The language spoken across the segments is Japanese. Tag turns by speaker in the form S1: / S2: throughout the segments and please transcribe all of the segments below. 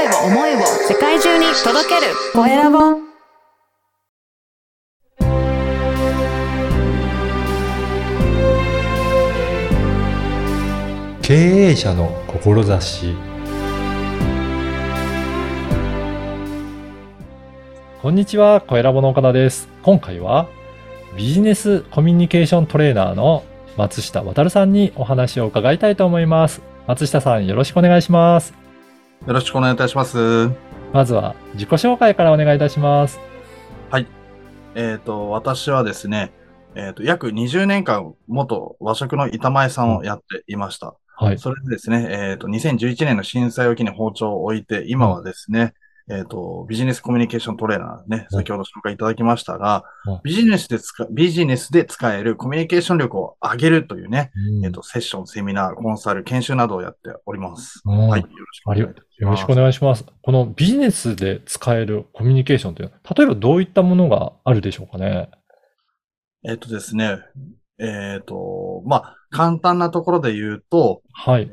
S1: 声を思いを世界中に届けるコエラボ
S2: 経営者の志こんにちは、コエラボの岡田です。今回はビジネスコミュニケーショントレーナーの松下渡さんにお話を伺いたいと思います。松下さん、よろしくお願いします。
S3: よろしくお願いいたします。
S2: まずは自己紹介からお願いいたします。
S3: えっ、と、私はですね、えっ、と、約20年間、元和食の板前さんをやっていました。
S2: はい。
S3: それでですね、えっ、と、2011年の震災を機に包丁を置いて、今はですね、えっ、と、ビジネスコミュニケーショントレーナーね、
S2: うん
S3: 先ほど紹介いただきましたが
S2: うん、
S3: ビジネスで使、ビジネスで使えるコミュニケーション力を上げるというね、
S2: うん
S3: えっ、と、セッション、セミナー、コンサル、研修などをやっております。
S2: うん
S3: はい。よろしくお願いします。
S2: よろしくお願いします。このビジネスで使えるコミュニケーションというのは、例えばどういったものがあるでしょうかね？
S3: えっ、とですね、えっ、と、まあ、簡単なところで言うと、
S2: はい。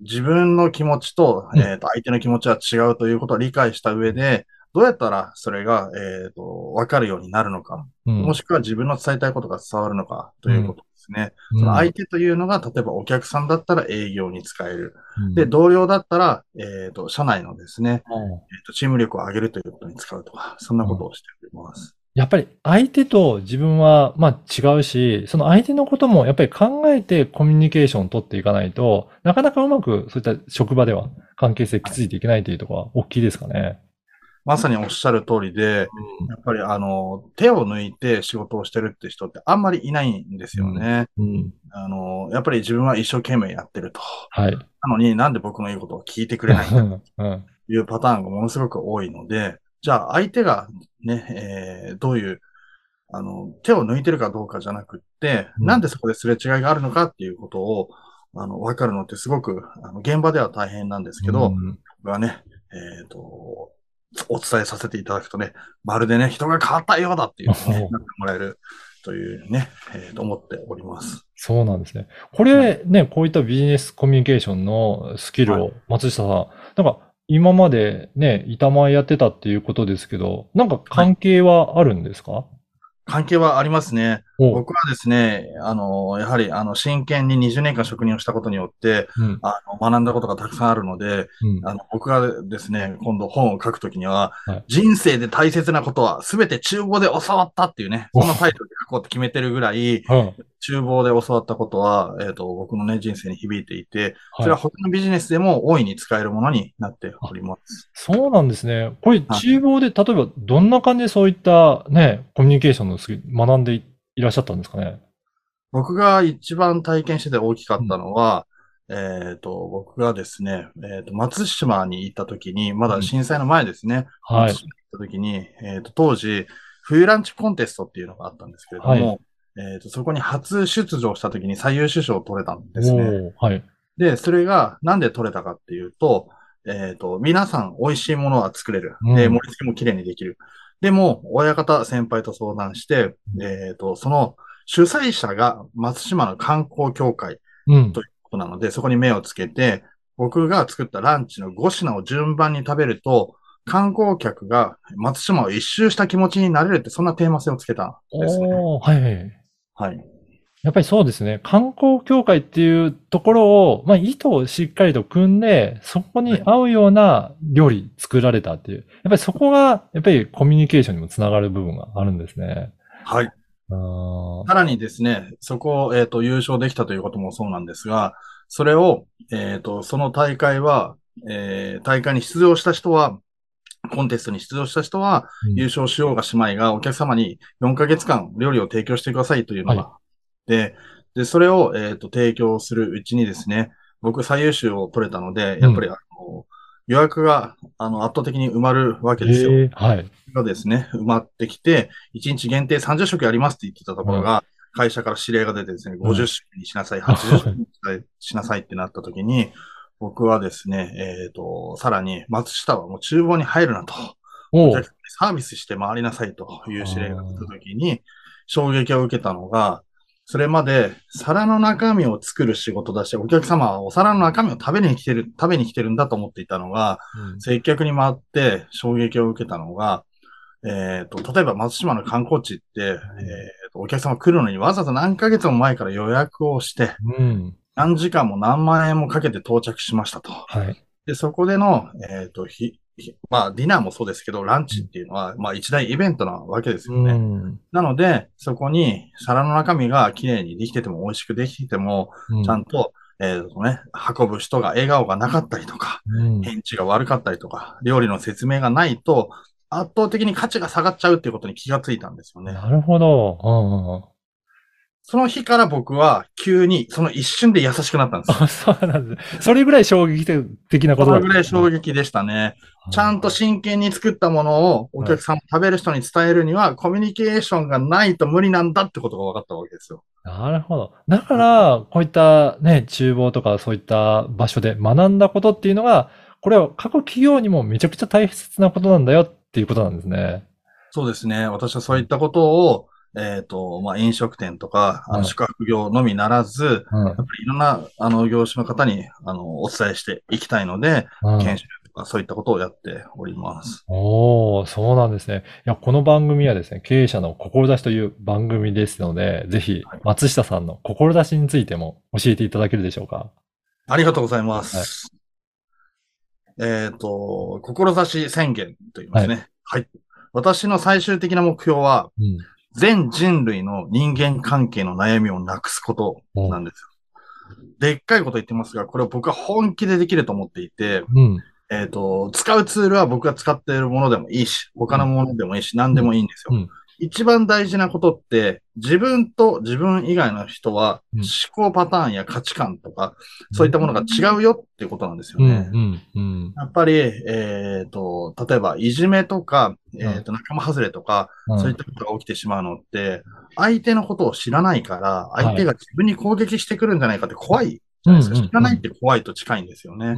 S3: 自分の気持ちと、
S2: うん
S3: えっ、と、相手の気持ちは違うということを理解した上で、どうやったらそれが、えっ、と、わかるようになるのか、
S2: うん
S3: もしくは自分の伝えたいことが伝わるのかということですね。
S2: うん
S3: その相手というのが、例えばお客さんだったら営業に使える。
S2: うん
S3: で、同僚だったら、えっ、と、社内のですね、
S2: うん
S3: えーと、チーム力を上げるということに使うとか、そんなことをしております。
S2: やっぱり相手と自分はまあ違うし、その相手のこともやっぱり考えてコミュニケーションを取っていかないと、なかなかうまくそういった職場では関係性築いていけないというところは大きいですかね。
S3: まさにおっしゃる通りで、やっぱりあの、手を抜いて仕事をしてるって人ってあんまりいないんですよね。
S2: うん。
S3: あの、やっぱり自分は一生懸命やってると。
S2: はい。
S3: なのになんで僕の言うことを聞いてくれないんだと
S2: うん。
S3: いうパターンがものすごく多いので、じゃあ相手がね、えーどういう、あの、手を抜いてるかどうかじゃなくって、
S2: うん
S3: なんでそこですれ違いがあるのかっていうことを、あの、わかるのってすごく、あの現場では大変なんですけど、
S2: うん
S3: 僕はね、えっ、と、お伝えさせていただくとね、まるでね、人が変わったようだっていうふうにね、なってもらえるというね、えーと思っております。
S2: そうなんですね。これね、こういったビジネスコミュニケーションのスキル
S3: は
S2: を、松下さん、なんか今までね、板前やってたっていうことですけど、なんか関係はあるんですか、
S3: 関係はありますね。
S2: お
S3: 僕はですね、あの、やはり、あの、真剣に20年間職人をしたことによって、
S2: うん。
S3: あの、学んだことがたくさんあるので、
S2: うん。
S3: あの、僕がですね、今度本を書くときには、
S2: はい
S3: 人生で大切なことは全て厨房で教わったっていうね、そんなタイトルで書こうって決めてるぐらい、
S2: うん
S3: 厨房で教わったことは、えっ、と、僕のね、人生に響いていて、それは
S2: はい。
S3: 他のビジネスでも大いに使えるものになっております。
S2: そうなんですね。これ、
S3: はい
S2: 厨房で、例えば、どんな感じでそういったね、コミュニケーションのスキル学んでいいらっしゃったんですかね？
S3: 僕が一番体験してて大きかったのは、えっ、と、僕がですね、えっ、と、松島に行った時に、まだ震災の前ですね、
S2: はい
S3: 松島に行った時に、えっ、と、当時、冬ランチコンテストっていうのがあったんですけれども、えっ、と、そこに初出場した時に最優秀賞を取れたんですね。
S2: はい。
S3: で、それがなんで取れたかっていうと、えっ、と、皆さん美味しいものは作れる。で、
S2: うん
S3: 盛り付けも綺麗にできる。でも、親方先輩と相談して、えっ、と、その主催者が松島の観光協会
S2: うん
S3: と。いうことなので、そこに目をつけて、僕が作ったランチの5品を順番に食べると、観光客が松島を一周した気持ちになれるって、そんなテーマ性をつけたんですね。
S2: はいはい。
S3: はい。
S2: やっぱりそうですね。観光協会っていうところを、まあ、意図をしっかりと組んで、そこに合うような料理作られたっていう。やっぱりそこが、やっぱりコミュニケーションにもつながる部分があるんですね。
S3: はい。さらにですね、そこを、えっ、と、優勝できたということもそうなんですが、それを、えっ、と、その大会は、えー大会に出場した人は、コンテストに出場した人は、
S2: うん。
S3: 優勝しようがしまいが、お客様に4ヶ月間料理を提供してくださいというのが、で、で、それを、えっ、と、提供するうちにですね、僕最優秀を取れたので、やっぱり、あの、予約が、あの、圧倒的に埋まるわけですよ。
S2: はい。
S3: がですね、埋まってきて、1日限定30食やりますって言ってたところが、会社から指令が出てですね、
S2: うん
S3: 50食にしなさい、80食にしなさいってなった時に、僕はですね、えっ、と、さらに、松下はもう厨房に入るなと、
S2: お
S3: 客サービスして回りなさいという指令が出た時に、衝撃を受けたのが、それまで皿の中身を作る仕事だし、お客様はお皿の中身を食べに来てる、食べに来てるんだと思っていたのが、接客に回って衝撃を受けたのが、えっ、と、例えば松島の観光地って、えっ、と、お客様来るのにわざわざ何ヶ月も前から予約をして、
S2: うん。
S3: 何時間も何万円もかけて到着しましたと。
S2: はい。
S3: で、そこでの、えっ、と、ひ、ひまあ、ディナーもそうですけど、ランチっていうのは、まあ、一大イベントなわけですよね。
S2: うん。
S3: なので、そこに皿の中身が綺麗にできてても美味しくできてても、
S2: うん
S3: ちゃんと、えっ、とね、運ぶ人が笑顔がなかったりとか、
S2: うん
S3: 返事が悪かったりとか、料理の説明がないと、圧倒的に価値が下がっちゃうっていうことに気がついたんですよね。
S2: なるほど。
S3: その日から僕は急に、その一瞬で優しくなったんですよ。
S2: あ、そうなんです。それぐらい衝撃的なことだ
S3: そのぐらい衝撃でしたね。ちゃんと真剣に作ったものをお客さん、食べる人に伝えるには、コミュニケーションがないと無理なんだってことが分かったわけですよ。
S2: なるほど。だから、こういったね、厨房とかそういった場所で学んだことっていうのが、これは各企業にもめちゃくちゃ大切なことなんだよっていうことなんですね。
S3: そうですね。私はそういったことを、えっ、と、まあ、飲食店とか、あ
S2: はい
S3: の宿泊業のみならず、
S2: うん
S3: やっぱりいろんな、あの、業種の方に、あの、お伝えしていきたいので、
S2: うん
S3: 研修とかそういったことをやっております。
S2: おー、そうなんですね。いや、この番組はですね、経営者の志という番組ですので、ぜひ
S3: はい、
S2: 松下さんの志についても教えていただけるでしょうか？
S3: ありがとうございます。えっ、と、志宣言と言いますね。はい。私の最終的な目標は、
S2: うん。
S3: 全人類の人間関係の悩みをなくすことなんですよ。でっかいこと言ってますが、これを僕は本気でできると思っていて、
S2: うん。
S3: えっ、と、使うツールは僕が使っているものでもいいし、他のものでもいいし、何でもいいんですよ。
S2: うん
S3: 一番大事なことって、自分と自分以外の人は
S2: うん
S3: 思考パターンや価値観とか、そういったものが違うよっていうことなんですよ
S2: うん、
S3: ね。
S2: うん、うん。
S3: やっぱり、えっ、と、例えば、いじめとか、えっ、と、仲間外れとか、
S2: うん
S3: そういったことが起きてしまうのって、相手のことを知らないから、相手が自分に攻撃してくるんじゃないかって怖いじゃないですか。
S2: うんうんうん
S3: 知らないって怖いと近いんですよね。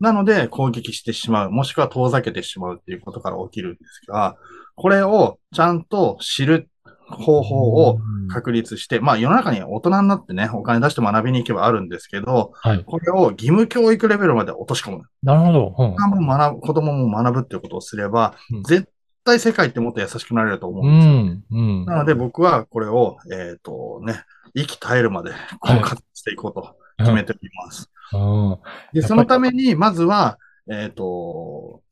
S3: なので、攻撃してしまう、もしくは遠ざけてしまうっていうことから起きるんですが、これをちゃんと知る方法を確立して、まあ世の中に大人になってね、お金出して学びに行けばあるんですけど、
S2: はい。
S3: これを義務教育レベルまで落とし込む。
S2: なるほど。うん
S3: 学ぶ、子供も学ぶっていうことをすれば、
S2: うん
S3: 絶対世界ってもっと優しくなれると思う
S2: うん
S3: ですよ。
S2: ん、うん。
S3: なので僕はこれを、えっ、とね、息絶えるまで、こ
S2: はい
S3: う活動していこうと決めております。
S2: うん。
S3: で、そのために、まずは、えっ、と、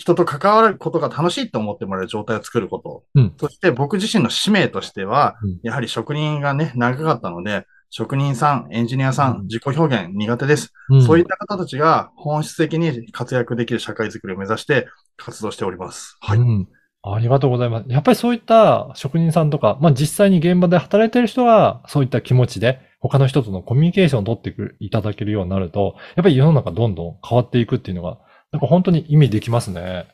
S3: 人と関わることが楽しいと思ってもらえる状態を作ること。
S2: うん
S3: そして僕自身の使命としては、
S2: うん
S3: やはり職人がね、長かったので、職人さん、エンジニアさん、
S2: うん
S3: 自己表現苦手です。
S2: うん
S3: そういった方たちが本質的に活躍できる社会づくりを目指して活動しております。はい。
S2: うん。ありがとうございます。やっぱりそういった職人さんとか、まあ実際に現場で働いている人が、そういった気持ちで、他の人とのコミュニケーションを取ってくいただけるようになると、やっぱり世の中どんどん変わっていくっていうのが、なんか本当に意味できますね。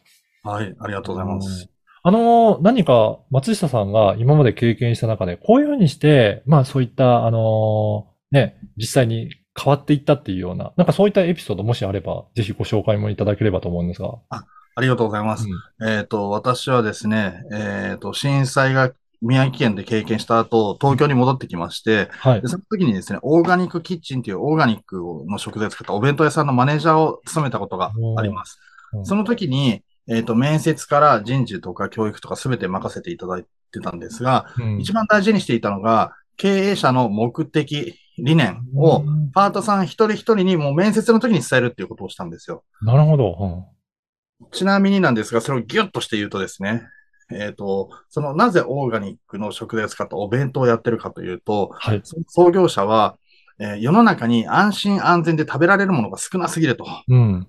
S3: はい。ありがとうございます。
S2: あの、何か松下さんが今まで経験した中で、こういうふうにして、まあそういった、あの、ね、実際に変わっていったっていうような、なんかそういったエピソードもしあれば、ぜひご紹介もいただければと思うんですが。
S3: ありがとうございます。えっ、と、私はですね、えっ、と、震災が宮城県で経験した後、東京に戻ってきまして、
S2: はい
S3: で。その時にですね、オーガニックキッチンというオーガニックの食材を使ったお弁当屋さんのマネージャーを務めたことがありますその時に、えっ、と、面接から人事とか教育とか全て任せていただいてたんですが、
S2: うん
S3: 一番大事にしていたのが、経営者の目的、理念を
S2: うん
S3: パートさん一人一人にもう面接の時に伝えるっていうことをしたんですよ。
S2: なるほど。
S3: ちなみになんですが、それをギュッとして言うとですね、えっ、と、その、なぜオーガニックの食材を使ったお弁当をやってるかというと、
S2: はい。
S3: 創業者は、えー世の中に安心安全で食べられるものが少なすぎると。
S2: うん。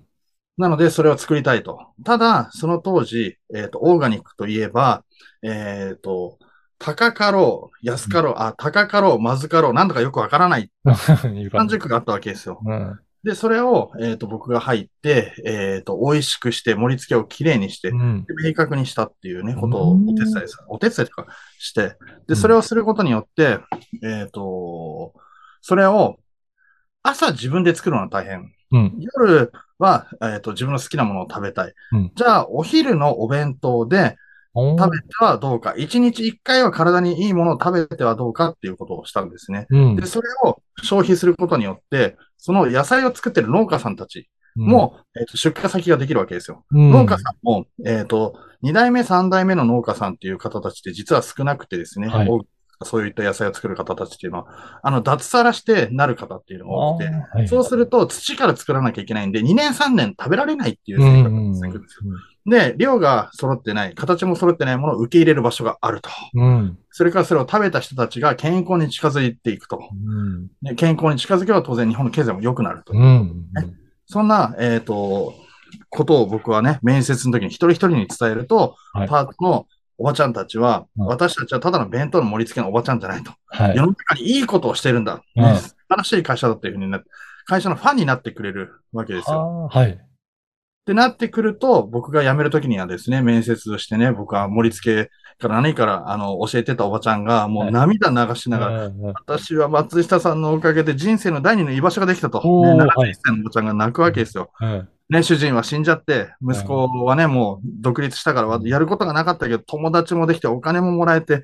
S3: なので、それを作りたいと。ただ、その当時、えっ、と、オーガニックといえば、えっ、と、高かろう、安かろう、あ、高かろう、まずかろう、なんとかよくわからない
S2: いう感
S3: 感
S2: じ。
S3: 軸があったわけですよ。
S2: うん。
S3: で、それを、えっ、と、僕が入って、えっ、と、美味しくして、盛り付けをきれいにして
S2: う、ん。
S3: 明確にしたっていうね、ことをお手伝いさ、お手伝いとかして、
S2: うん
S3: で、それをすることによって、えっ、と、それを朝自分で作るのは大変。
S2: うん。
S3: 夜は、えっ、と、自分の好きなものを食べたい。
S2: うん
S3: じゃあ、お昼のお弁当で、食べてはどうか。1日1回は体にいいものを食べてはどうかっていうことをしたんですね。
S2: うん
S3: で、それを消費することによって、その野菜を作ってる農家さんたちも、えっと出荷先ができるわけですよ。
S2: うん。
S3: 農家さんも、えっ、と、2代目、3代目の農家さんっていう方たちって実は少なくてですね、
S2: はい。
S3: 多くそういった野菜を作る方たちっていうのは、あの、脱サラしてなる方っていうのが多くて、
S2: はい
S3: そうすると土から作らなきゃいけないんで、2年、3年食べられないっていうくんですよ。で、量が揃ってない、形も揃ってないものを受け入れる場所があると。
S2: うん。
S3: それからそれを食べた人たちが健康に近づいていくと。
S2: うん。
S3: で健康に近づけば当然日本の経済も良くなると。
S2: うん。
S3: そんな、えっ、と、ことを僕はね、面接の時に一人一人に伝えると、
S2: はい
S3: パートのおばちゃんたちは、
S2: うん
S3: 私たちはただの弁当の盛り付けのおばちゃんじゃないと。
S2: はい
S3: 世。の中にいいことをしてるんだ。
S2: うん
S3: ね素晴らしい会社だっていうふうになって、会社のファンになってくれるわけですよ。
S2: はい。
S3: ってなってくると、僕が辞めるときにはですね、面接をしてね、僕は盛り付けから何から、あの、教えてたおばちゃんが、もう涙流しながら、
S2: うんうん
S3: 私は松下さんのおかげで人生の第二の居場所ができたと。ね、
S2: はい
S3: 71歳のおばちゃんが泣くわけですよ。
S2: うん
S3: ね、主人は死んじゃって、息子はね、もう独立したから、やることがなかったけど、友達もできて、お金ももらえて、ね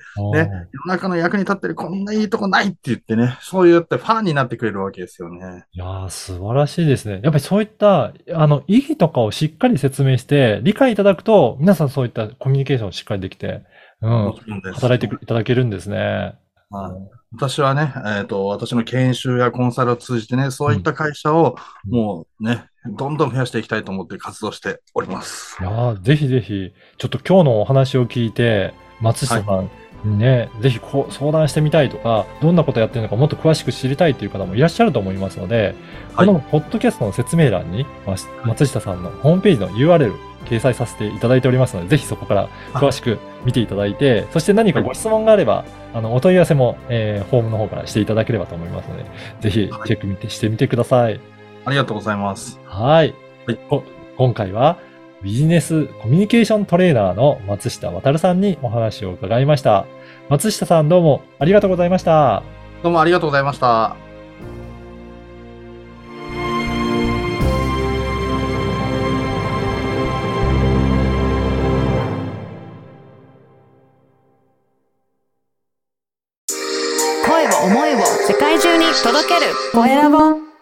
S3: 世の中の役に立ってるこんないいとこないって言ってね、そうやってファンになってくれるわけですよね。
S2: いやー、素晴らしいですね。やっぱりそういった、あの、意義とかをしっかり説明して、理解いただくと、皆さんそういったコミュニケーションをしっかりできて、うん。働いていただけるんですね。
S3: はい。私はね、えっ、と、私の研修やコンサルを通じてね、そういった会社を
S2: うん。
S3: もうね、どんどん増やしていきたいと思って活動しております。
S2: いやーぜひぜひ、ちょっと今日のお話を聞いて、松下さんにね、ぜひこう相談してみたいとか、どんなことやってるのかもっと詳しく知りたいという方もいらっしゃると思いますので、
S3: はい。
S2: このポッドキャストの説明欄に、まあ松下さんのホームページの URL 掲載させていただいておりますので、ぜひそこから詳しく見ていただいて、そして何かご質問があれば、あの、お問い合わせも、えー、ホームの方からしていただければと思いますので、ぜひチェック見てしてみてください。
S3: ありがとうございます。
S2: はい。
S3: はい
S2: こ今回はビジネスコミュニケーショントレーナーの松下渡さんにお話を伺いました。松下さんどうもありがとうございました。
S3: どうもありがとうございました。
S1: 声を思いを世界中に届けるコエラボ